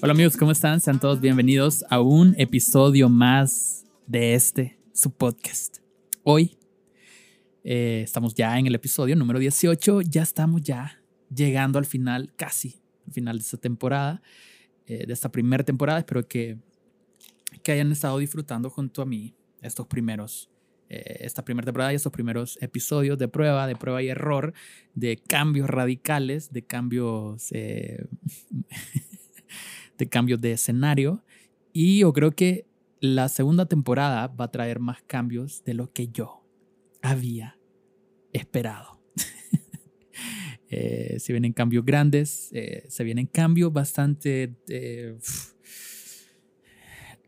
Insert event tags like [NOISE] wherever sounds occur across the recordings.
Hola amigos, ¿cómo están? Sean todos bienvenidos a un episodio más de este, su podcast. Hoy eh, estamos ya en el episodio número 18, ya estamos ya llegando al final, casi al final de esta temporada, eh, de esta primera temporada. Espero que, que hayan estado disfrutando junto a mí estos primeros eh, esta primera temporada y estos primeros episodios de prueba, de prueba y error, de cambios radicales, de cambios, eh, [LAUGHS] de cambios de escenario. Y yo creo que la segunda temporada va a traer más cambios de lo que yo había esperado. [LAUGHS] eh, se vienen cambios grandes, eh, se vienen cambios bastante...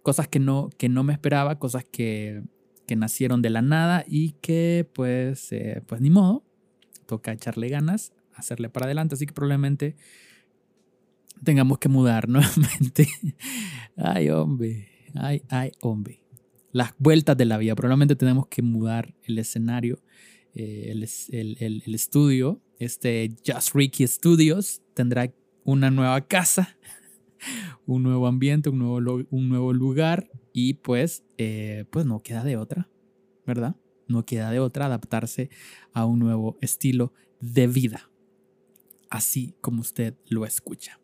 cosas que no, que no me esperaba, cosas que que nacieron de la nada y que pues, eh, pues ni modo, toca echarle ganas, hacerle para adelante, así que probablemente tengamos que mudar [LAUGHS] nuevamente. ay, hombre, ay, ay, hombre. Las vueltas de la vida, probablemente tenemos que mudar el escenario, eh, el, el, el, estudio. Este Just Ricky Studios tendrá una nueva casa, un nuevo ambiente, un nuevo, un nuevo lugar y pues, eh, pues no queda de otra, ¿verdad? No queda de otra adaptarse a un nuevo estilo de vida, así como usted lo escucha.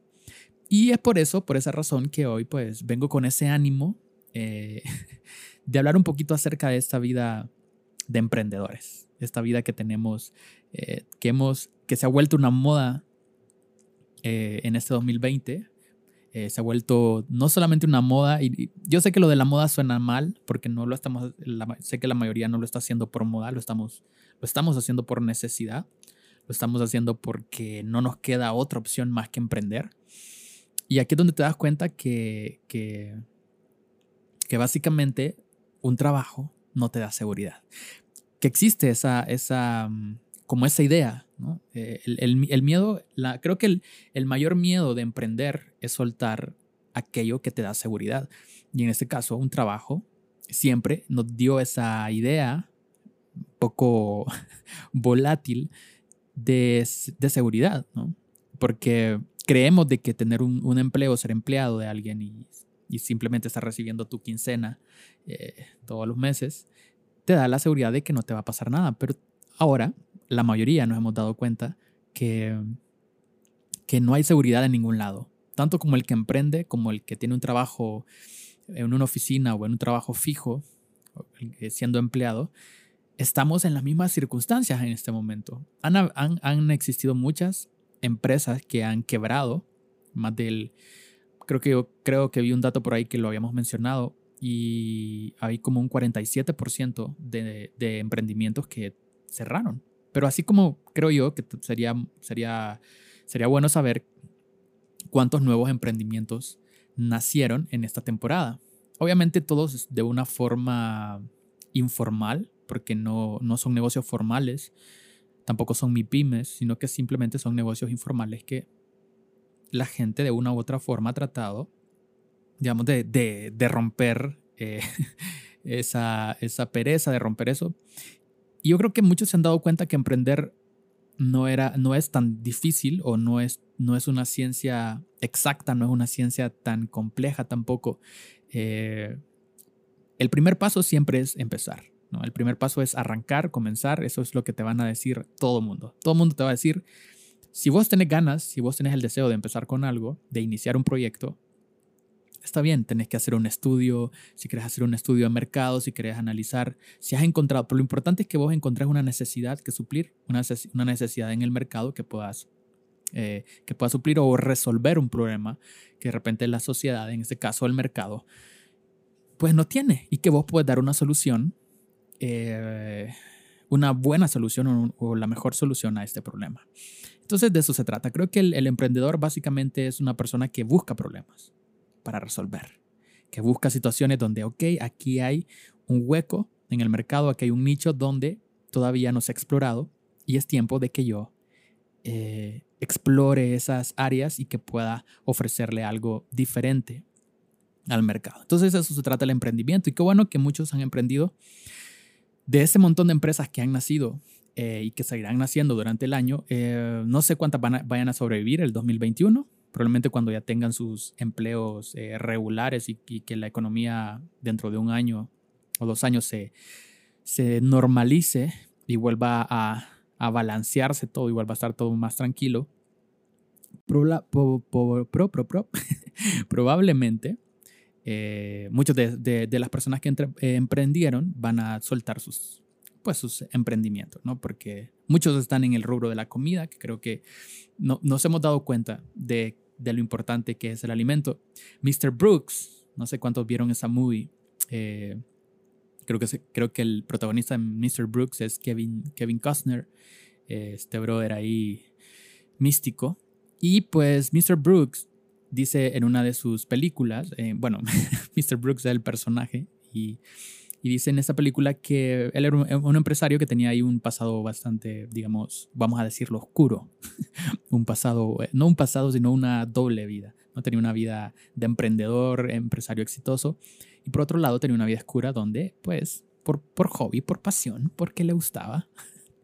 Y es por eso, por esa razón que hoy pues vengo con ese ánimo eh, [LAUGHS] de hablar un poquito acerca de esta vida de emprendedores, esta vida que tenemos, eh, que hemos, que se ha vuelto una moda en este 2020, eh, se ha vuelto no solamente una moda, y, yo sé que lo de la moda suena mal, porque no lo estamos, sé que la mayoría no lo está haciendo por moda, lo estamos, lo estamos haciendo por necesidad, lo estamos haciendo porque no nos queda otra opción más que emprender. Y aquí es donde te das cuenta que, que, que básicamente un trabajo no te da seguridad. Que existe esa, esa, mm, como esa idea eh, el, miedo, la, creo que el, mayor miedo de emprender es soltar aquello que te da seguridad. Y en este caso, un trabajo siempre nos dio esa idea poco [LAUGHS] volátil de, de seguridad, ¿no? Porque creemos de que tener un, empleo, ser empleado de alguien y, y, simplemente estar recibiendo tu quincena eh, todos los meses, te da la seguridad de que no te va a pasar nada. Pero ahora la mayoría nos hemos dado cuenta que, que no hay seguridad en ningún lado. Tanto como el que emprende, como el que tiene un trabajo en una oficina o en un trabajo fijo, siendo empleado, estamos en las mismas circunstancias en este momento. Han, existido muchas empresas que han quebrado, más del, creo que yo creo que vi un dato por ahí que lo habíamos mencionado, y hay como un 47% de, de emprendimientos que cerraron. Pero así como creo yo que sería, sería, sería bueno saber cuántos nuevos emprendimientos nacieron en esta temporada. Obviamente todos de una forma informal, porque no, no son negocios formales, tampoco son pymes, sino que simplemente son negocios informales que la gente de una u otra forma ha tratado, digamos, de, de, de romper eh, [LAUGHS] esa, esa pereza, de romper eso. Yo creo que muchos se han dado cuenta que emprender no, era, no es tan difícil o no es, no es una ciencia exacta, no es una ciencia tan compleja tampoco. Eh, el primer paso siempre es empezar. ¿no? El primer paso es arrancar, comenzar. Eso es lo que te van a decir todo mundo. Todo mundo te va a decir, si vos tenés ganas, si vos tenés el deseo de empezar con algo, de iniciar un proyecto, está bien, tenés que hacer un estudio, si querés hacer un estudio de mercado, si querés analizar, si has encontrado, pero lo importante es que vos encontrés una necesidad que suplir, una, necesidad en el mercado que puedas, eh, que puedas suplir o resolver un problema que de repente la sociedad, en este caso el mercado, pues no tiene y que vos puedes dar una solución, eh, una buena solución o, la mejor solución a este problema. Entonces de eso se trata. Creo que el emprendedor básicamente es una persona que busca problemas para resolver, que busca situaciones donde, ok, aquí hay un hueco en el mercado, aquí hay un nicho donde todavía no se ha explorado y es tiempo de que yo eh, explore esas áreas y que pueda ofrecerle algo diferente al mercado. Entonces eso se trata del emprendimiento y qué bueno que muchos han emprendido. De ese montón de empresas que han nacido eh, y que seguirán naciendo durante el año. Eh, no sé cuántas vayan a sobrevivir el 2021, probablemente cuando ya tengan sus empleos eh, regulares y, que la economía dentro de un año o dos años se, se normalice y vuelva a, a balancearse todo y vuelva a estar todo más tranquilo. Pro, pro, pro, [LAUGHS] probablemente muchas de, de, las personas que emprendieron van a soltar sus, pues sus emprendimientos, ¿no? Porque muchos están en el rubro de la comida, que creo que no, nos hemos dado cuenta de, lo importante que es el alimento. Mr. Brooks, no sé cuántos vieron esa movie. Eh, creo, que, creo que el protagonista de Mr. Brooks es Kevin, Kevin Costner, eh, este brother ahí místico. Y pues Mr. Brooks dice en una de sus películas, eh, bueno, [LAUGHS] Mr. Brooks es el personaje y y dice en esta película que él era un, empresario que tenía ahí un pasado bastante, digamos, vamos a decirlo, oscuro. [LAUGHS] un pasado, eh, no un pasado, sino una doble vida. ¿no? Tenía una vida de emprendedor, empresario exitoso. Y por otro lado tenía una vida oscura donde, pues, por, por hobby, por pasión, porque le gustaba,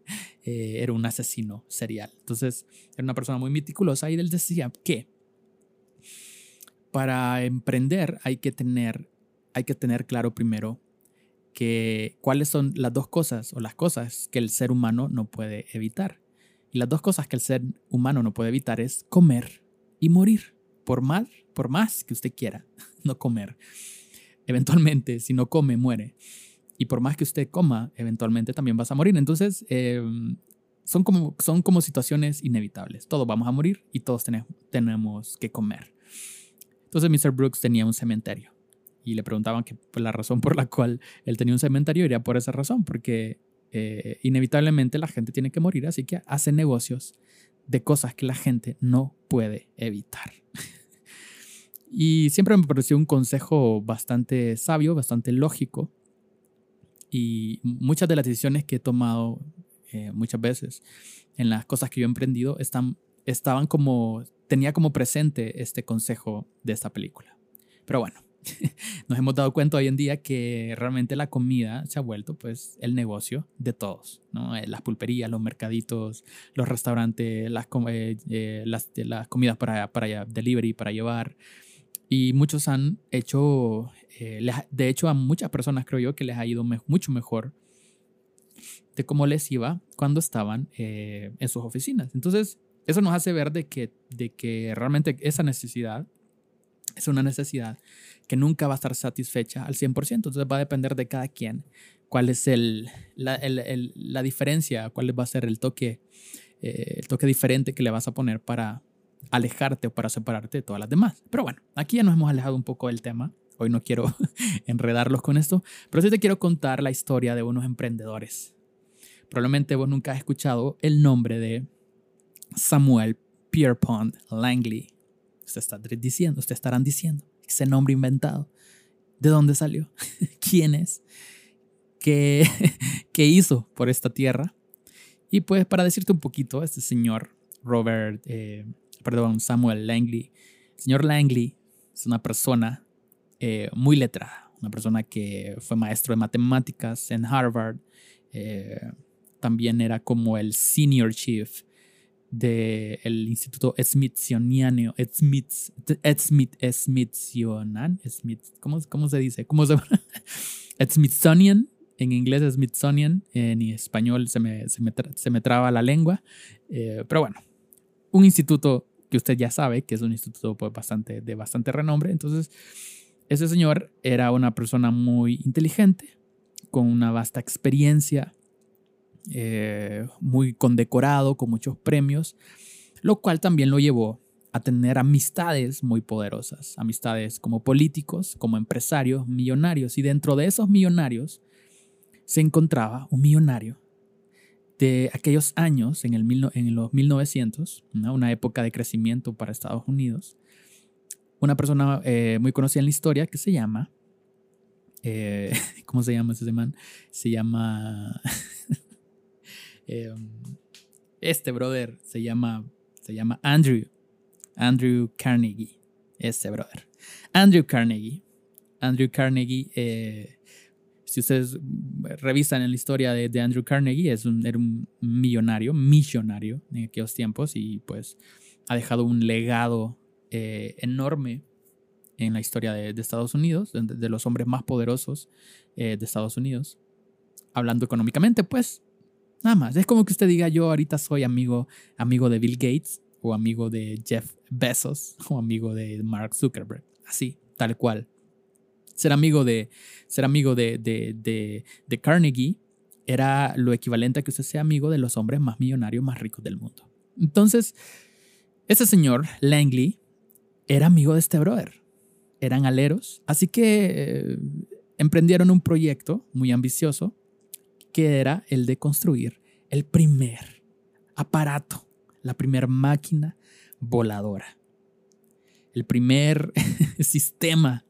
[LAUGHS] eh, era un asesino serial. Entonces, era una persona muy meticulosa y él decía que para emprender hay que tener, hay que tener claro primero que cuáles son las dos cosas o las cosas que el ser humano no puede evitar. Y las dos cosas que el ser humano no puede evitar es comer y morir. Por más, por más que usted quiera [LAUGHS] no comer. Eventualmente, si no come, muere. Y por más que usted coma, eventualmente también vas a morir. Entonces, em, son, como, son como situaciones inevitables. Todos vamos a morir y todos tenemos, tenemos que comer. Entonces, Mr. Brooks tenía un cementerio y le preguntaban que pues, la razón por la cual él tenía un cementerio era por esa razón, porque eh, inevitablemente la gente tiene que morir, así que hace negocios de cosas que la gente no puede evitar. [LAUGHS] y siempre me pareció un consejo bastante sabio, bastante lógico, y muchas de las decisiones que he tomado eh, muchas veces en las cosas que yo he emprendido están, estaban como, tenía como presente este consejo de esta película. Pero bueno, [LAUGHS] nos hemos dado cuenta hoy en día que realmente la comida se ha vuelto pues el negocio de todos, ¿no? Eh, las pulperías, los mercaditos, los restaurantes, las, eh, eh, las, las, comidas para, para delivery, para llevar. Y muchos han hecho, de hecho a muchas personas creo yo que les ha ido mucho mejor de cómo les iba cuando estaban en sus oficinas. Entonces, eso nos hace ver de que, de que realmente esa necesidad es una necesidad que nunca va a estar satisfecha al 100%. Entonces va a depender de cada quien cuál es el, la, el, la diferencia, cuál va a ser el toque, eh, el toque diferente que le vas a poner para alejarte o para separarte de todas las demás. Pero bueno, aquí ya nos hemos alejado un poco del tema. Hoy no quiero [LAUGHS] enredarlos con esto, pero sí te quiero contar la historia de unos emprendedores. Probablemente vos nunca has escuchado el nombre de Samuel Pierpont Langley. Usted está diciendo, usted estarán diciendo, ese nombre inventado. ¿De dónde salió? [LAUGHS] ¿Quién es? ¿Qué, [LAUGHS] ¿Qué hizo por esta tierra? Y pues para decirte un poquito, este señor Robert, eh, perdón, Samuel Langley, el señor Langley es una persona eh, muy letrada, una persona que fue maestro de matemáticas en Harvard, eh, también era como el senior chief del el Instituto Smithsoniano, Smith, Smith, Smithsonian, Smith, ¿cómo, ¿cómo, se dice? ¿Cómo se [LAUGHS] Smithsonian, en inglés Smithsonian, en español se me, se me, se me traba la lengua, eh, pero bueno, un instituto que usted ya sabe que es un instituto pues, bastante, de bastante renombre, entonces ese señor era una persona muy inteligente, con una vasta experiencia eh, muy condecorado, con muchos premios, lo cual también lo llevó a tener amistades muy poderosas, amistades como políticos, como empresarios, millonarios, y dentro de esos millonarios se encontraba un millonario de aquellos años, en, el en los 1900, una época de crecimiento para Estados Unidos, una persona eh, muy conocida en la historia que se llama, eh, [LAUGHS] ¿cómo se llama ese man? Se llama [LAUGHS] Em, este brother se llama, se llama Andrew. Andrew Carnegie. Este brother. Andrew Carnegie. Andrew Carnegie. Eh, si ustedes revisan en la historia de, Andrew Carnegie, es un, era un millonario, millonario en aquellos tiempos y pues ha dejado un legado eh, enorme en la historia de, Estados Unidos, de, los hombres más poderosos eh, de Estados Unidos. Hablando económicamente, pues nada más. Es como que usted diga, yo ahorita soy amigo, amigo de Bill Gates o amigo de Jeff Bezos o amigo de Mark Zuckerberg. Así, tal cual. Ser amigo de, ser amigo de, de, de, Carnegie era lo equivalente a que usted sea amigo de los hombres más millonarios, más ricos del mundo. Entonces, ese señor, Langley, era amigo de este brother. Eran aleros. Así que eh, emprendieron un proyecto muy ambicioso que era el de construir el primer aparato, la primera máquina voladora. El primer [LAUGHS] sistema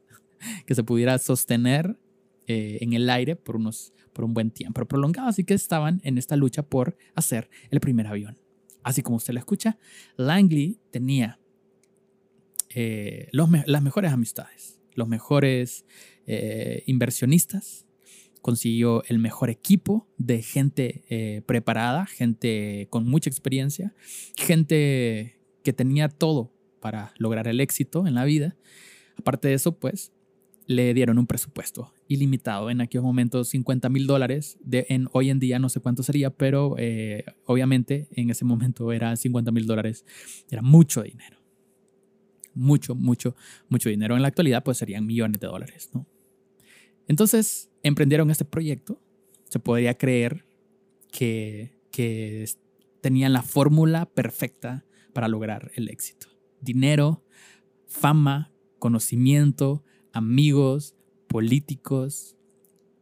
que se pudiera sostener eh, en el aire por, unos, por un buen tiempo prolongado. Así que estaban en esta lucha por hacer el primer avión. Así como usted lo escucha, Langley tenía eh, las mejores amistades, los mejores eh, inversionistas, consiguió el mejor equipo de gente preparada, gente con mucha experiencia, gente que tenía todo para lograr el éxito en la vida. Aparte de eso, pues le dieron un presupuesto ilimitado. En aquellos momentos 50 mil dólares. En, hoy en día no sé cuánto sería, pero eh, obviamente en ese momento era 50 mil dólares. Era mucho dinero. Mucho, mucho, mucho dinero. En la actualidad pues serían millones de dólares. ¿no? Entonces emprendieron este proyecto. Se podría creer que, que tenían la fórmula perfecta para lograr el éxito. Dinero, fama, conocimiento, amigos, políticos,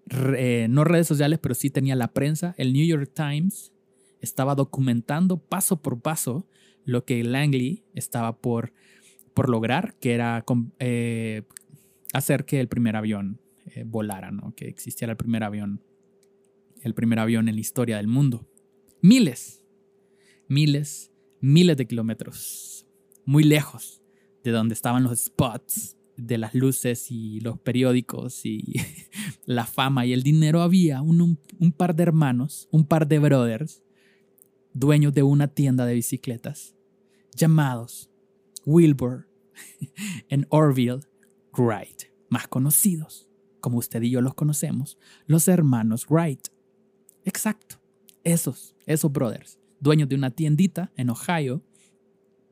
eh, no redes sociales, pero sí tenía la prensa. El New York Times estaba documentando paso por paso lo que Langley estaba por, por lograr, que era eh, hacer que el primer avión eh, volara, ¿no? que existiera el primer avión, el primer avión en la historia del mundo. Miles, miles, miles de kilómetros, muy lejos de donde estaban los spots de las luces y los periódicos y [LAUGHS] la fama y el dinero, había un, par de hermanos, un par de brothers, dueños de una tienda de bicicletas, llamados Wilbur [LAUGHS] en Orville Wright, más conocidos, como usted y yo los conocemos, los hermanos Wright. Exacto, esos, esos brothers, dueños de una tiendita en Ohio,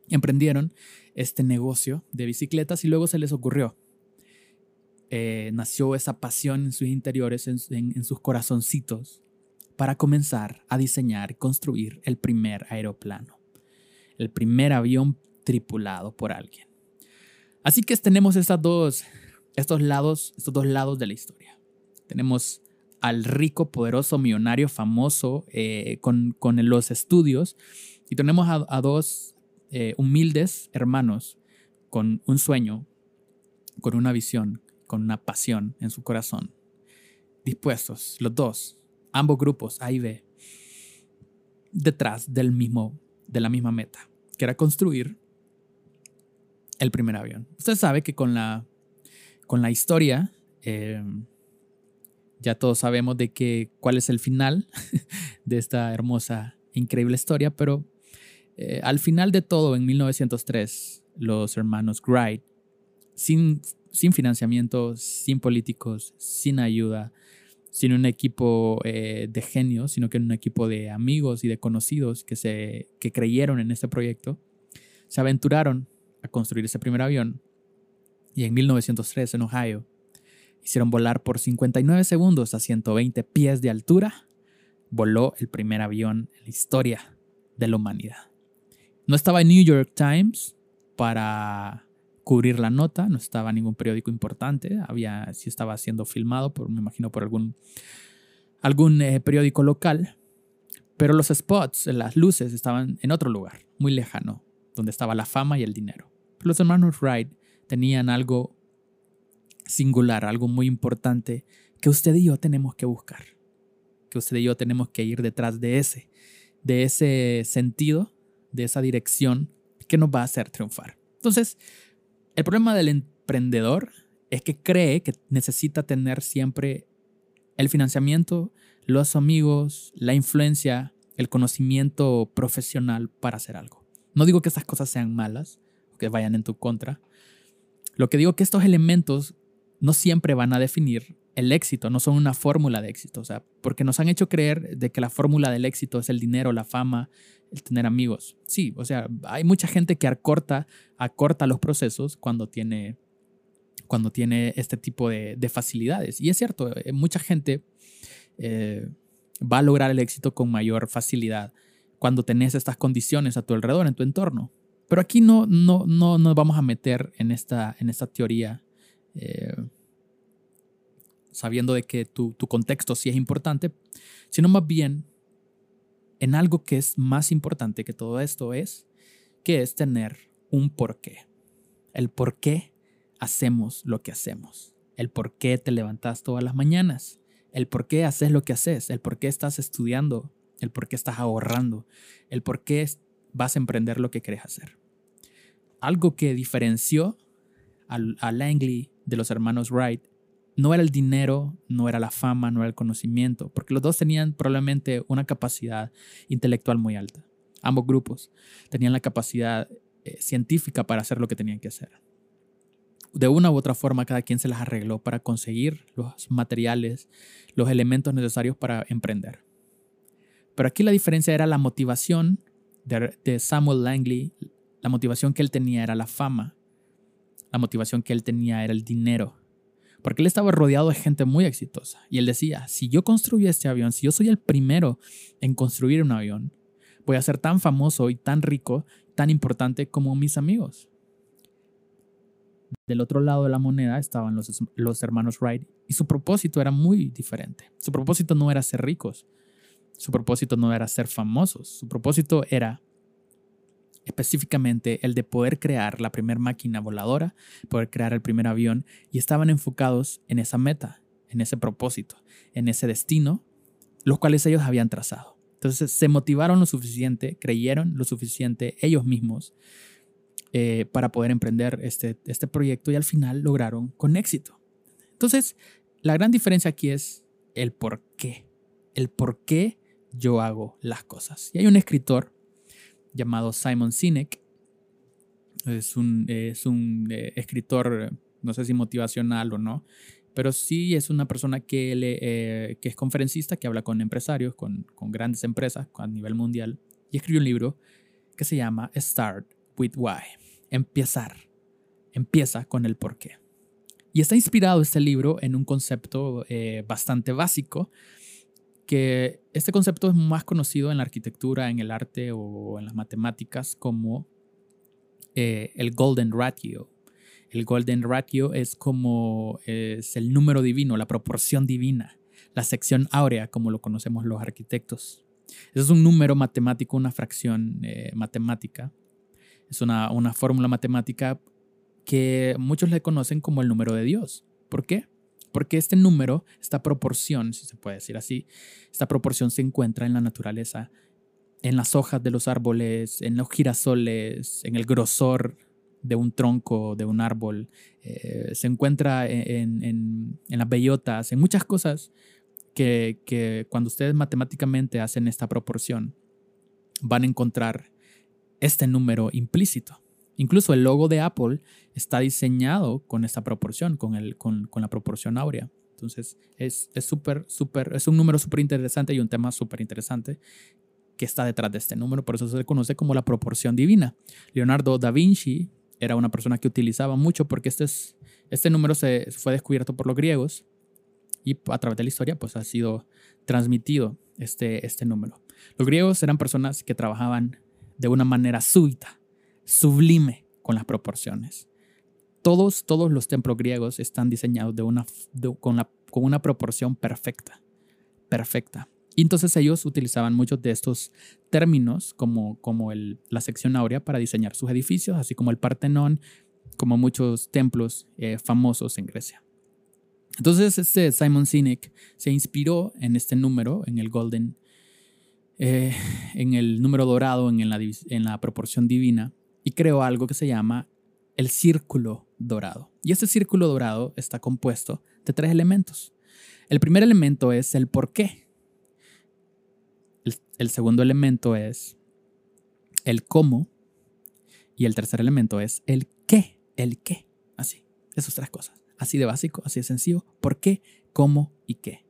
emprendieron este negocio de bicicletas y luego se les ocurrió. Eh, nació esa pasión en sus interiores, en, sus corazoncitos, para comenzar a diseñar y construir el primer aeroplano, el primer avión tripulado por alguien. Así que tenemos estas dos, estos, lados, estos dos lados de la historia. Tenemos al rico, poderoso, millonario, famoso, eh, con, los estudios, y tenemos a dos eh, humildes hermanos con un sueño, con una visión, con una pasión en su corazón, dispuestos, los dos, ambos grupos, A y B, detrás del mismo, de la misma meta, que era construir el primer avión. Usted sabe que con la, con la historia, em, ya todos sabemos de que, cuál es el final [LAUGHS] de esta hermosa, increíble historia, pero eh, al final de todo, en 1903, los hermanos Wright, sin, sin financiamiento, sin políticos, sin ayuda, sin un equipo eh, de genios, sino que un equipo de amigos y de conocidos que, se, que creyeron en este proyecto, se aventuraron a construir ese primer avión y en 1903 en Ohio hicieron volar por 59 segundos a 120 pies de altura, voló el primer avión en la historia de la humanidad. No estaba en New York Times para cubrir la nota, no estaba en ningún periódico importante, había, sí estaba siendo filmado, por, me imagino por algún, algún eh, periódico local, pero los spots, las luces estaban en otro lugar, muy lejano, donde estaba la fama y el dinero. los hermanos Wright tenían algo singular, algo muy importante que usted y yo tenemos que buscar, que usted y yo tenemos que ir detrás de ese, de ese sentido de esa dirección que nos va a hacer triunfar. Entonces, el problema del emprendedor es que cree que necesita tener siempre el financiamiento, los amigos, la influencia, el conocimiento profesional para hacer algo. No digo que estas cosas sean malas o que vayan en tu contra. Lo que digo que estos elementos no siempre van a definir el éxito, no son una fórmula de éxito, o sea, porque nos han hecho creer de que la fórmula del éxito es el dinero, la fama, el tener amigos. Sí, o sea, hay mucha gente que acorta, acorta los procesos cuando tiene, cuando tiene este tipo de, facilidades. Y es cierto, eh, mucha gente eh, va a lograr el éxito con mayor facilidad cuando tenés estas condiciones a tu alrededor, en tu entorno. Pero aquí no, no, no nos vamos a meter en esta, en esta teoría. Eh, sabiendo de que tu, tu contexto sí es importante, sino más bien en algo que es más importante que todo esto es, que es tener un porqué. El por qué hacemos lo que hacemos. El por qué te levantas todas las mañanas. El por qué haces lo que haces. El por qué estás estudiando. El por qué estás ahorrando. El por qué vas a emprender lo que quieres hacer. Algo que diferenció a Langley de los hermanos Wright no era el dinero, no era la fama, no era el conocimiento, porque los dos tenían probablemente una capacidad intelectual muy alta. Ambos grupos tenían la capacidad eh, científica para hacer lo que tenían que hacer. De una u otra forma, cada quien se las arregló para conseguir los materiales, los elementos necesarios para emprender. Pero aquí la diferencia era la motivación de, Samuel Langley. La motivación que él tenía era la fama. La motivación que él tenía era el dinero porque él estaba rodeado de gente muy exitosa. Y él decía, si yo construyo este avión, si yo soy el primero en construir un avión, voy a ser tan famoso y tan rico, tan importante como mis amigos. Del otro lado de la moneda estaban los, los hermanos Wright y su propósito era muy diferente. Su propósito no era ser ricos, su propósito no era ser famosos, su propósito era específicamente el de poder crear la primera máquina voladora, poder crear el primer avión, y estaban enfocados en esa meta, en ese propósito, en ese destino, los cuales ellos habían trazado. Entonces se motivaron lo suficiente, creyeron lo suficiente ellos mismos eh, para poder emprender este, este proyecto y al final lograron con éxito. Entonces, la gran diferencia aquí es el por qué, el por qué yo hago las cosas. Y hay un escritor llamado Simon Sinek. Es un, es un eh, escritor, no sé si motivacional o no, pero sí es una persona que, le, eh, que es conferencista, que habla con empresarios, con, con grandes empresas a nivel mundial, y escribió un libro que se llama Start with Why. Empezar. Empieza con el por qué. Y está inspirado este libro en un concepto eh, bastante básico que este concepto es más conocido en la arquitectura, en el arte o en las matemáticas como eh, el Golden Ratio. El Golden Ratio es como es el número divino, la proporción divina, la sección áurea, como lo conocemos los arquitectos. Es un número matemático, una fracción eh, matemática. Es una, una fórmula matemática que muchos le conocen como el número de Dios. ¿Por qué? Porque este número, esta proporción, si se puede decir así, esta proporción se encuentra en la naturaleza, en las hojas de los árboles, en los girasoles, en el grosor de un tronco de un árbol, eh, se encuentra en, las bellotas, en muchas cosas que cuando ustedes matemáticamente hacen esta proporción, van a encontrar este número implícito. Incluso el logo de Apple está diseñado con esta proporción, con, el, con, con la proporción áurea. Entonces es súper, súper, es un número súper interesante y un tema súper interesante que está detrás de este número, por eso se le conoce como la proporción divina. Leonardo da Vinci era una persona que utilizaba mucho porque este, es, este número se fue descubierto por los griegos y a través de la historia pues ha sido transmitido este, este número. Los griegos eran personas que trabajaban de una manera súbita, sublime con las proporciones. Todos, todos los templos griegos están diseñados de una, con, una proporción perfecta, perfecta. Y entonces ellos utilizaban muchos de estos términos como, como el, la sección áurea para diseñar sus edificios, así como el Partenón, como muchos templos eh, famosos en Grecia. Entonces este Simon Sinek se inspiró en este número, en el Golden, eh, en el número dorado, en la proporción divina, y creó algo que se llama el círculo dorado. Y este círculo dorado está compuesto de tres elementos. El primer elemento es el por qué. El, segundo elemento es el cómo. Y el tercer elemento es el qué. El qué. Así. Esas tres cosas. Así de básico, así de sencillo. ¿Por qué? ¿Cómo? ¿Y qué?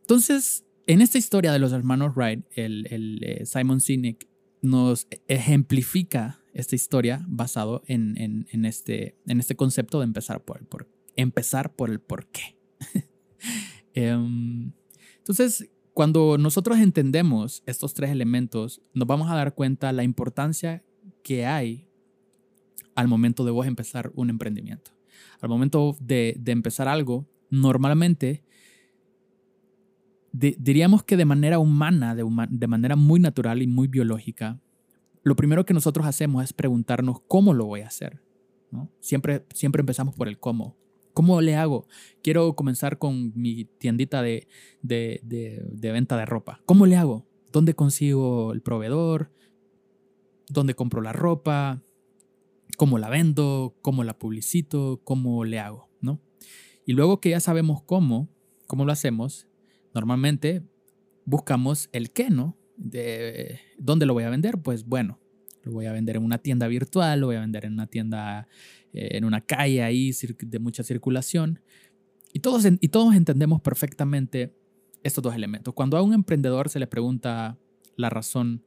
Entonces, en esta historia de los hermanos Wright, el, eh, Simon Sinek nos ejemplifica esta historia basado en, este, en este concepto de empezar por el por, empezar por el qué. [LAUGHS] Em, entonces, cuando nosotros entendemos estos tres elementos, nos vamos a dar cuenta la importancia que hay al momento de vos empezar un emprendimiento. Al momento de, de empezar algo, normalmente diríamos que de manera humana, de, manera muy natural y muy biológica, lo primero que nosotros hacemos es preguntarnos cómo lo voy a hacer. Siempre, siempre empezamos por el cómo. ¿Cómo le hago? Quiero comenzar con mi tiendita de, venta de ropa. ¿Cómo le hago? ¿Dónde consigo el proveedor? ¿Dónde compro la ropa? ¿Cómo la vendo? ¿Cómo la publicito? ¿Cómo le hago? ¿no? Y luego que ya sabemos cómo, cómo lo hacemos, normalmente buscamos el qué, ¿no? De, ¿Dónde lo voy a vender? Pues bueno, lo voy a vender en una tienda virtual, lo voy a vender en una tienda, eh, en una calle ahí de mucha circulación. Y todos, y todos entendemos perfectamente estos dos elementos. Cuando a un emprendedor se le pregunta la razón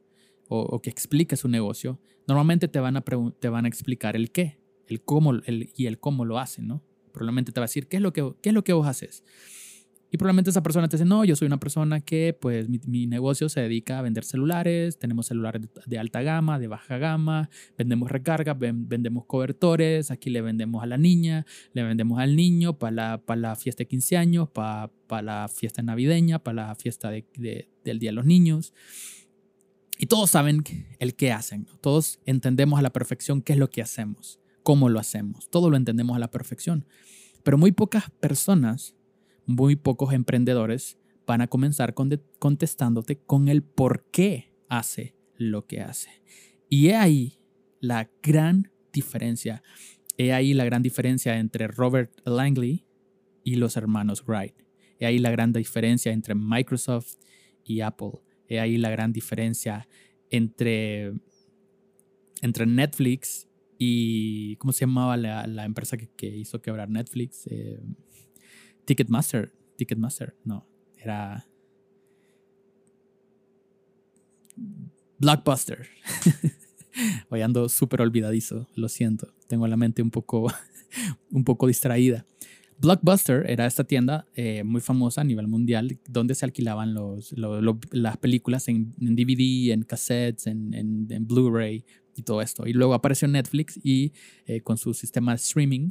o, que explique su negocio, normalmente te van a, te van a explicar el qué, el cómo y el cómo lo hacen, ¿no? Probablemente te va a decir, ¿qué es lo que, qué es lo que vos haces? Y probablemente esa persona te dice, no, yo soy una persona que pues mi, negocio se dedica a vender celulares, tenemos celulares de, alta gama, de baja gama, vendemos recargas, vendemos cobertores, aquí le vendemos a la niña, le vendemos al niño para la, para la fiesta de 15 años, para, para la fiesta navideña, para la fiesta de, del Día de los Niños. Y todos saben el qué hacen, todos entendemos a la perfección qué es lo que hacemos, cómo lo hacemos, todo lo entendemos a la perfección. Pero muy pocas personas muy pocos emprendedores van a comenzar contestándote con el por qué hace lo que hace. Y he ahí la gran diferencia. He ahí la gran diferencia entre Robert Langley y los hermanos Wright. He ahí la gran diferencia entre Microsoft y Apple. He ahí la gran diferencia entre, entre Netflix y. ¿Cómo se llamaba la, empresa que, hizo quebrar Netflix? Eh, Ticketmaster. Ticketmaster, no. Era. Blockbuster. [LAUGHS] Hoy ando súper olvidadizo, lo siento. Tengo la mente un poco, [LAUGHS] un poco distraída. Blockbuster era esta tienda eh, muy famosa a nivel mundial donde se alquilaban los, las películas en, DVD, en cassettes, en, en, Blu-ray y todo esto. Y luego apareció Netflix y eh, con su sistema de streaming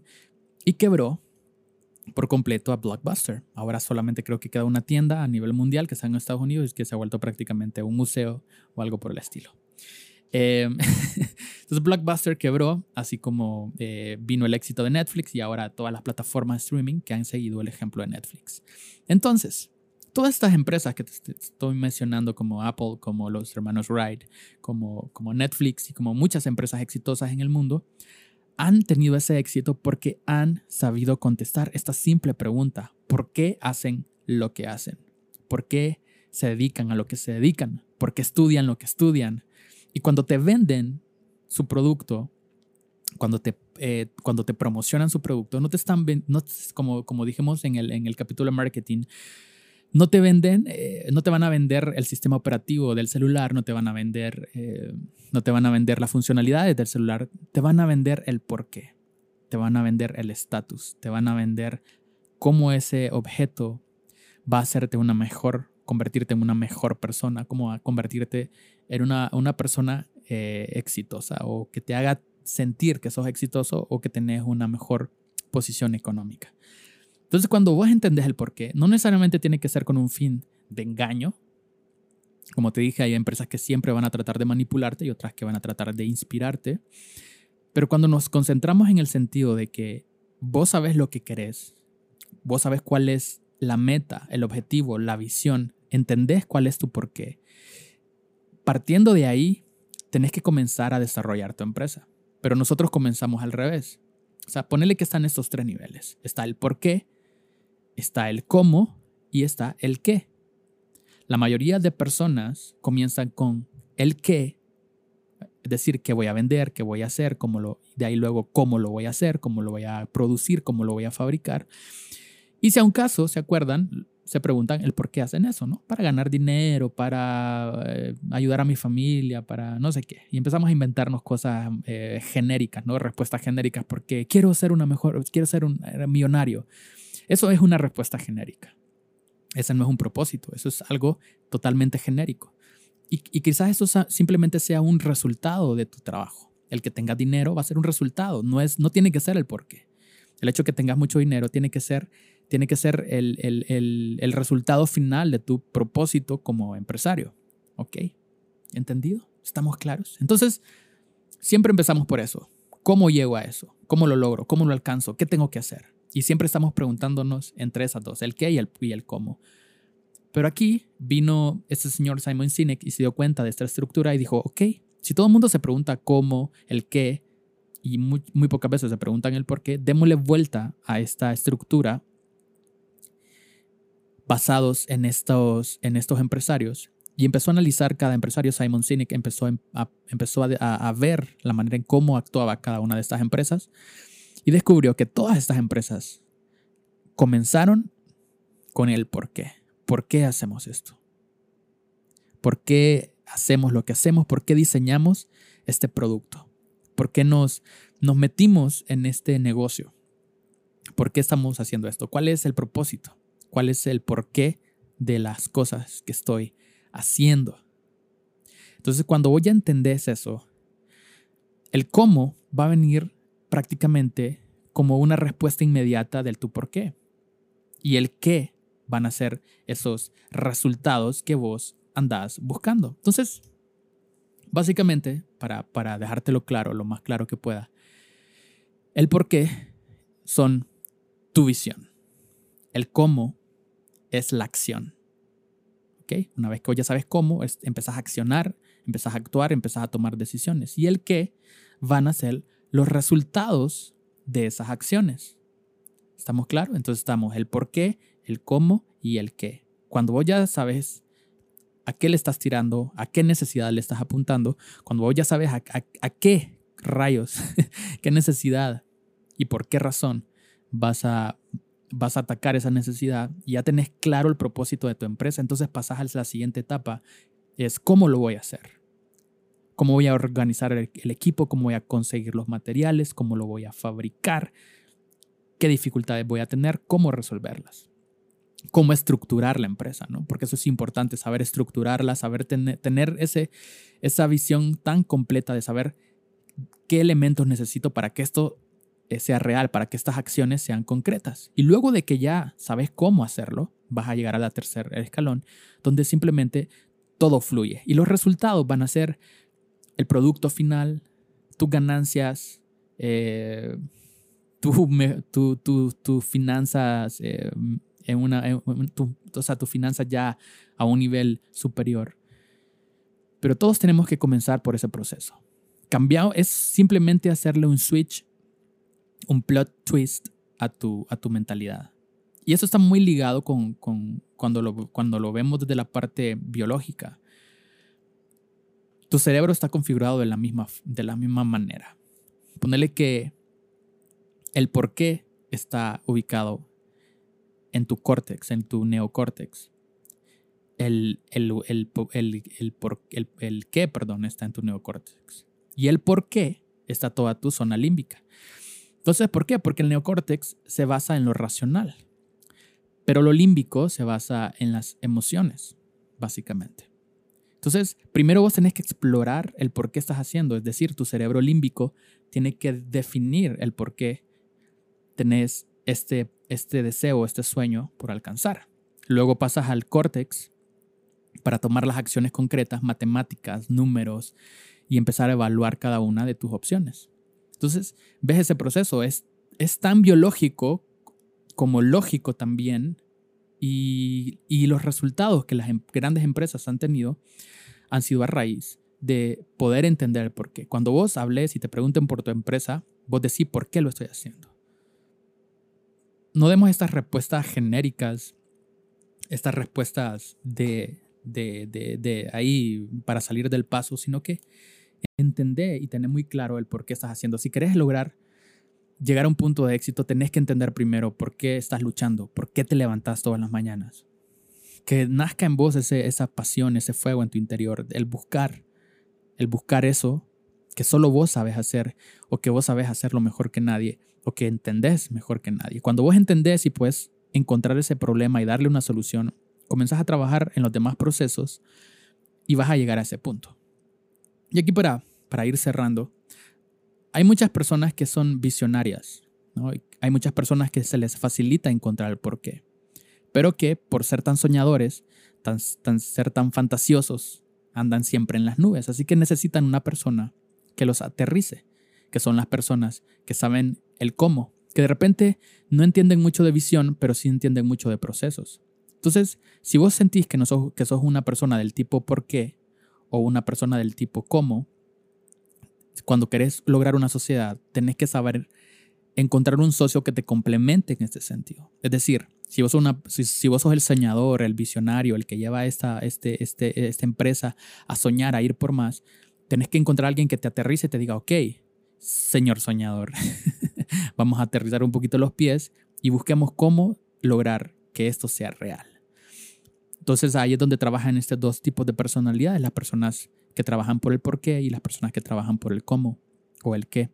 y quebró por completo a Blockbuster. Ahora solamente creo que queda una tienda a nivel mundial que está en Estados Unidos y que se ha vuelto prácticamente un museo o algo por el estilo. Em, [LAUGHS] entonces Blockbuster quebró, así como eh, vino el éxito de Netflix y ahora todas las plataformas de streaming que han seguido el ejemplo de Netflix. Entonces, todas estas empresas que te estoy mencionando como Apple, como los hermanos Wright, como, como Netflix y como muchas empresas exitosas en el mundo, han tenido ese éxito porque han sabido contestar esta simple pregunta. ¿Por qué hacen lo que hacen? ¿Por qué se dedican a lo que se dedican? ¿Por qué estudian lo que estudian? Y cuando te venden su producto, cuando te, eh, cuando te promocionan su producto, no te están, no, como, como dijimos en el, en el capítulo de marketing, no te venden, eh, no te van a vender el sistema operativo del celular, no te van a vender, eh, no te van a vender las funcionalidades del celular, te van a vender el porqué, te van a vender el estatus, te van a vender cómo ese objeto va a hacerte una mejor, convertirte en una mejor persona, cómo a convertirte en una, una persona eh, exitosa o que te haga sentir que sos exitoso o que tenés una mejor posición económica. Entonces, cuando vos entendés el porqué, no necesariamente tiene que ser con un fin de engaño. Como te dije, hay empresas que siempre van a tratar de manipularte y otras que van a tratar de inspirarte. Pero cuando nos concentramos en el sentido de que vos sabes lo que querés, vos sabes cuál es la meta, el objetivo, la visión, entendés cuál es tu porqué. Partiendo de ahí, tenés que comenzar a desarrollar tu empresa. Pero nosotros comenzamos al revés. O sea, ponele que están estos tres niveles. Está el porqué, está el cómo y está el qué. La mayoría de personas comienzan con el qué, es decir, qué voy a vender, qué voy a hacer, cómo lo, de ahí luego cómo lo voy a hacer, cómo lo voy a producir, cómo lo voy a fabricar. Y si a un caso, ¿se acuerdan? Se preguntan el por qué hacen eso, ¿no? Para ganar dinero, para eh, ayudar a mi familia, para no sé qué. Y empezamos a inventarnos cosas eh, genéricas, ¿no? Respuestas genéricas, porque quiero ser una mejor, quiero ser un eh, millonario. Eso es una respuesta genérica. Ese no es un propósito, eso es algo totalmente genérico. Y, y quizás eso simplemente sea un resultado de tu trabajo. El que tengas dinero va a ser un resultado, no, es, no tiene que ser el porqué. El hecho de que tengas mucho dinero tiene que ser, tiene que ser el, el, el, el resultado final de tu propósito como empresario. ¿Ok? ¿Entendido? ¿Estamos claros? Entonces, siempre empezamos por eso. ¿Cómo llego a eso? ¿Cómo lo logro? ¿Cómo lo alcanzo? ¿Qué tengo que hacer? Y siempre estamos preguntándonos entre esas dos, el qué y el, y el cómo. Pero aquí vino este señor Simon Sinek y se dio cuenta de esta estructura y dijo, ok, si todo el mundo se pregunta cómo, el qué, y muy, muy pocas veces se preguntan el por qué, démosle vuelta a esta estructura basados en estos, en estos empresarios. Y empezó a analizar cada empresario. Simon Sinek empezó, a, empezó a, a ver la manera en cómo actuaba cada una de estas empresas y descubrió que todas estas empresas comenzaron con el por qué. ¿Por qué hacemos esto? ¿Por qué hacemos lo que hacemos? ¿Por qué diseñamos este producto? ¿Por qué nos, nos metimos en este negocio? ¿Por qué estamos haciendo esto? ¿Cuál es el propósito? ¿Cuál es el porqué de las cosas que estoy haciendo? Entonces, cuando voy a entender eso, el cómo va a venir prácticamente como una respuesta inmediata del tu por qué. Y el qué van a ser esos resultados que vos andás buscando. Entonces, básicamente, para, para dejártelo claro, lo más claro que pueda, el por qué son tu visión. El cómo es la acción. Una vez que ya sabes cómo, es, empezás a accionar, empezás a actuar, empezás a tomar decisiones. Y el qué van a ser los resultados de esas acciones. ¿Estamos claros? Entonces estamos el por qué, el cómo y el qué. Cuando vos ya sabes a qué le estás tirando, a qué necesidad le estás apuntando, cuando vos ya sabes a, qué rayos, [LAUGHS] qué necesidad y por qué razón vas a, vas a atacar esa necesidad ya tenés claro el propósito de tu empresa, entonces pasas a la siguiente etapa, es cómo lo voy a hacer cómo voy a organizar el, equipo, cómo voy a conseguir los materiales, cómo lo voy a fabricar, qué dificultades voy a tener, cómo resolverlas, cómo estructurar la empresa, ¿no? Porque eso es importante, saber estructurarla, saber tener ese, esa visión tan completa de saber qué elementos necesito para que esto eh, sea real, para que estas acciones sean concretas. Y luego de que ya sabes cómo hacerlo, vas a llegar a la tercer escalón, donde simplemente todo fluye. Y los resultados van a ser el producto final, tus ganancias, eh, tus tu, finanzas eh, en una, o sea, tus finanzas ya a un nivel superior. Pero todos tenemos que comenzar por ese proceso. Cambiado es simplemente hacerle un switch, un plot twist a tu, a tu mentalidad. Y eso está muy ligado con, con cuando, lo, cuando lo vemos desde la parte biológica. Tu cerebro está configurado de la misma, de la misma manera. Ponele que el por qué está ubicado en tu córtex, en tu neocórtex. El, el, el, el, el, qué, perdón, está en tu neocórtex. Y el por qué está toda tu zona límbica. Entonces, ¿por qué? Porque el neocórtex se basa en lo racional, pero lo límbico se basa en las emociones, básicamente. Entonces, primero vos tenés que explorar el por qué estás haciendo, es decir, tu cerebro límbico tiene que definir el por qué tenés este, este deseo, este sueño por alcanzar. Luego pasas al córtex para tomar las acciones concretas, matemáticas, números y empezar a evaluar cada una de tus opciones. Entonces, ves ese proceso, es, es tan biológico como lógico también y, los resultados que las em, grandes empresas han tenido han sido a raíz de poder entender por qué. Cuando vos hables y te pregunten por tu empresa, vos decís por qué lo estoy haciendo. no demos estas respuestas genéricas, estas respuestas de, de, de, de ahí para salir del paso, sino que entender y tener muy claro el por qué estás haciendo. Si querés lograr llegar a un punto de éxito, tenés que entender primero por qué estás luchando, por qué te levantas todas las mañanas. Que nazca en vos ese, esa pasión, ese fuego en tu interior, el buscar, el buscar eso que solo vos sabes hacer o que vos sabes hacerlo mejor que nadie o que entendés mejor que nadie. Cuando vos entendés y puedes encontrar ese problema y darle una solución, comenzás a trabajar en los demás procesos y vas a llegar a ese punto. Y aquí para, para ir cerrando, hay muchas personas que son visionarias, hay muchas personas que se les facilita encontrar el porqué, pero que por ser tan soñadores, tan, tan, ser tan fantasiosos, andan siempre en las nubes. Así que necesitan una persona que los aterrice, que son las personas que saben el cómo, que de repente no entienden mucho de visión, pero sí entienden mucho de procesos. Entonces, si vos sentís que, no sos, que sos una persona del tipo por qué o una persona del tipo cómo, cuando querés lograr una sociedad, tenés que saber encontrar un socio que te complemente en este sentido. Es decir, si vos, sos una, si, vos sos el soñador, el visionario, el que lleva esta, este, este, esta empresa a soñar, a ir por más, tenés que encontrar alguien que te aterrice y te diga, ok, señor soñador, [LAUGHS] vamos a aterrizar un poquito los pies y busquemos cómo lograr que esto sea real. Entonces ahí es donde trabajan estos dos tipos de personalidades, las personas que trabajan por el por qué y las personas que trabajan por el cómo o el qué.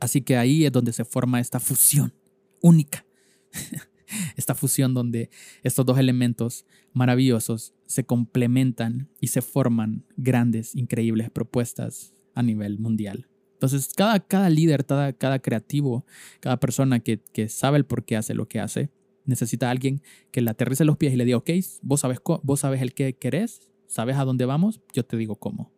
Así que ahí es donde se forma esta fusión única. [LAUGHS] esta fusión donde estos dos elementos maravillosos se complementan y se forman grandes, increíbles propuestas a nivel mundial. Entonces, cada, cada líder, cada, cada creativo, cada persona que, que sabe el por qué hace lo que hace, necesita a alguien que le aterrice los pies y le diga, ok, vos sabes, vos sabes el que querés, sabes a dónde vamos, yo te digo cómo.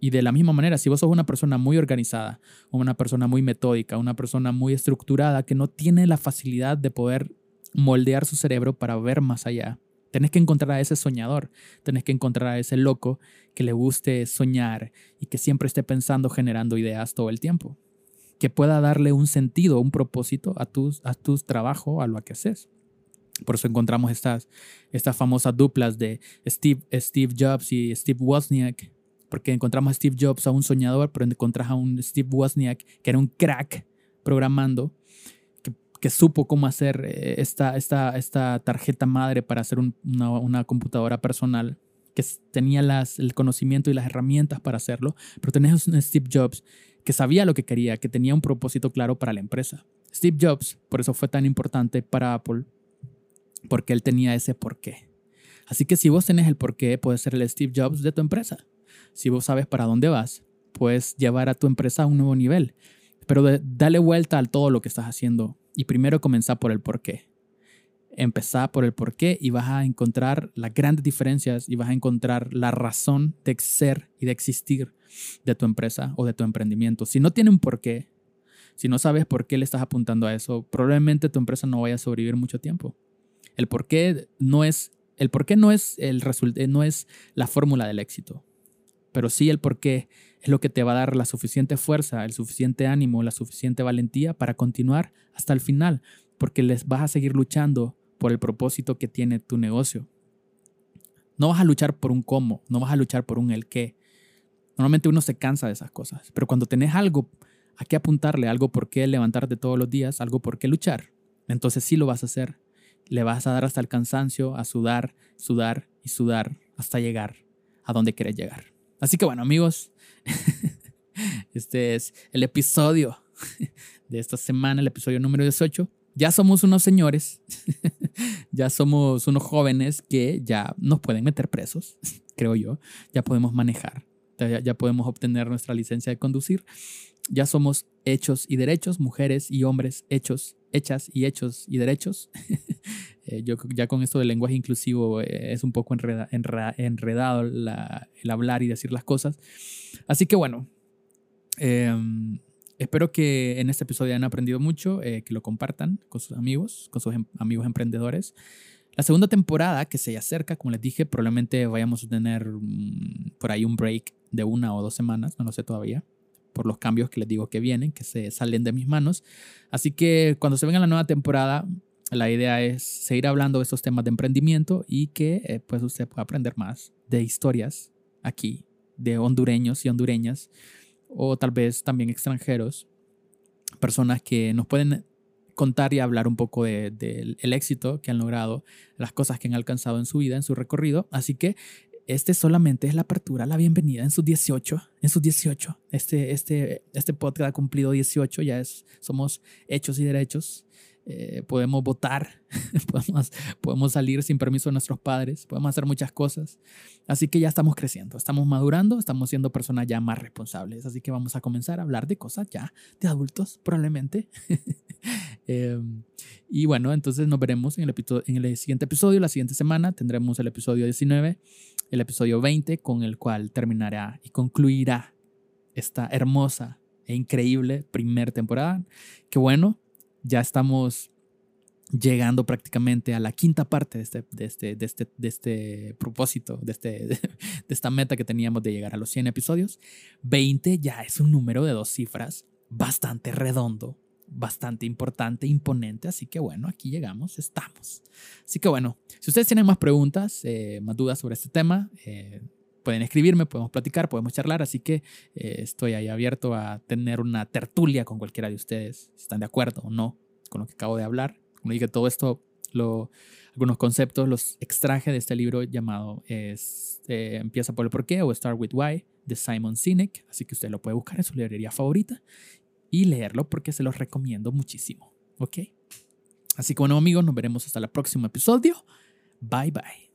Y de la misma manera, si vos sos una persona muy organizada, una persona muy metódica, una persona muy estructurada, que no tiene la facilidad de poder moldear su cerebro para ver más allá, tenés que encontrar a ese soñador, tenés que encontrar a ese loco que le guste soñar y que siempre esté pensando, generando ideas todo el tiempo, que pueda darle un sentido, un propósito a tus, a tus trabajos, a lo que haces. Por eso encontramos estas, estas famosas duplas de Steve, Steve Jobs y Steve Wozniak, porque encontramos a Steve Jobs a un soñador, pero encontramos a un Steve Wozniak que era un crack programando, que, supo cómo hacer eh, esta, esta, esta tarjeta madre para hacer una, una, computadora personal, que tenía las, el conocimiento y las herramientas para hacerlo, pero tenemos un Steve Jobs que sabía lo que quería, que tenía un propósito claro para la empresa. Steve Jobs, por eso fue tan importante para Apple, porque él tenía ese porqué. Así que si vos tenés el porqué, puedes ser el Steve Jobs de tu empresa. Si vos sabes para dónde vas, puedes llevar a tu empresa a un nuevo nivel. Pero dale vuelta a todo lo que estás haciendo y primero comenzá por el porqué. Empezá por el porqué y vas a encontrar las grandes diferencias y vas a encontrar la razón de ser y de existir de tu empresa o de tu emprendimiento. Si no tiene un porqué, si no sabes por qué le estás apuntando a eso, probablemente tu empresa no vaya a sobrevivir mucho tiempo. El por qué no es, el por no es, el no es la fórmula del éxito, pero sí el por qué es lo que te va a dar la suficiente fuerza, el suficiente ánimo, la suficiente valentía para continuar hasta el final, porque les vas a seguir luchando por el propósito que tiene tu negocio. No vas a luchar por un cómo, no vas a luchar por un el qué. Normalmente uno se cansa de esas cosas, pero cuando tenés algo a qué apuntarle, algo por qué levantarte todos los días, algo por qué luchar, entonces sí lo vas a hacer le vas a dar hasta el cansancio, a sudar, sudar y sudar hasta llegar a donde quieres llegar. Así que bueno, amigos, [LAUGHS] este es el episodio [LAUGHS] de esta semana, el episodio número 18. Ya somos unos señores, [LAUGHS] ya somos unos jóvenes que ya nos pueden meter presos, creo yo, ya podemos manejar, ya, ya podemos obtener nuestra licencia de conducir, ya somos hechos y derechos, mujeres y hombres hechos hechas y hechos y derechos. [LAUGHS] Eh, yo ya con esto del lenguaje inclusivo eh, es un poco enredado el hablar y decir las cosas. Así que bueno, em, espero que en este episodio hayan aprendido mucho, eh, que lo compartan con sus amigos, con sus em, amigos emprendedores. La segunda temporada que se acerca, como les dije, probablemente vayamos a tener mm, por ahí un break de una o dos semanas, no lo sé todavía por los cambios que les digo que vienen, que se salen de mis manos. Así que cuando se venga la nueva temporada, la idea es seguir hablando de estos temas de emprendimiento y que eh, pues usted pueda aprender más de historias aquí, de hondureños y hondureñas, o tal vez también extranjeros, personas que nos pueden contar y hablar un poco del de, éxito que han logrado, las cosas que han alcanzado en su vida, en su recorrido. Así que este solamente es la apertura, la bienvenida en sus 18, en sus 18. Este, este, este podcast ha cumplido 18, ya es, somos hechos y derechos. Eh, podemos votar, [LAUGHS] podemos, podemos salir sin permiso de nuestros padres, podemos hacer muchas cosas. Así que ya estamos creciendo, estamos madurando, estamos siendo personas ya más responsables. Así que vamos a comenzar a hablar de cosas ya de adultos, probablemente. [LAUGHS] Em, y bueno, entonces nos veremos en el, en el siguiente episodio. La siguiente semana tendremos el episodio 19, el episodio 20, con el cual terminará y concluirá esta hermosa e increíble primera temporada. Que bueno, ya estamos llegando prácticamente a la quinta parte de este, de este, de este, de este propósito, de, este, [LAUGHS] de esta meta que teníamos de llegar a los 100 episodios. 20 ya es un número de dos cifras bastante redondo, bastante importante, imponente. Así que bueno, aquí llegamos, estamos. Así que bueno, si ustedes tienen más preguntas, eh, más dudas sobre este tema, eh, pueden escribirme, podemos platicar, podemos charlar, así que eh, estoy ahí abierto a tener una tertulia con cualquiera de ustedes, si están de acuerdo o no con lo que acabo de hablar. Como dije, todo esto, lo, algunos conceptos los extraje de este libro llamado es, Empieza por el porqué o Start with Why de Simon Sinek, así que usted lo puede buscar en su librería favorita y leerlo porque se los recomiendo muchísimo, ¿ok? Así que bueno amigos, nos veremos hasta el próximo episodio. Bye bye.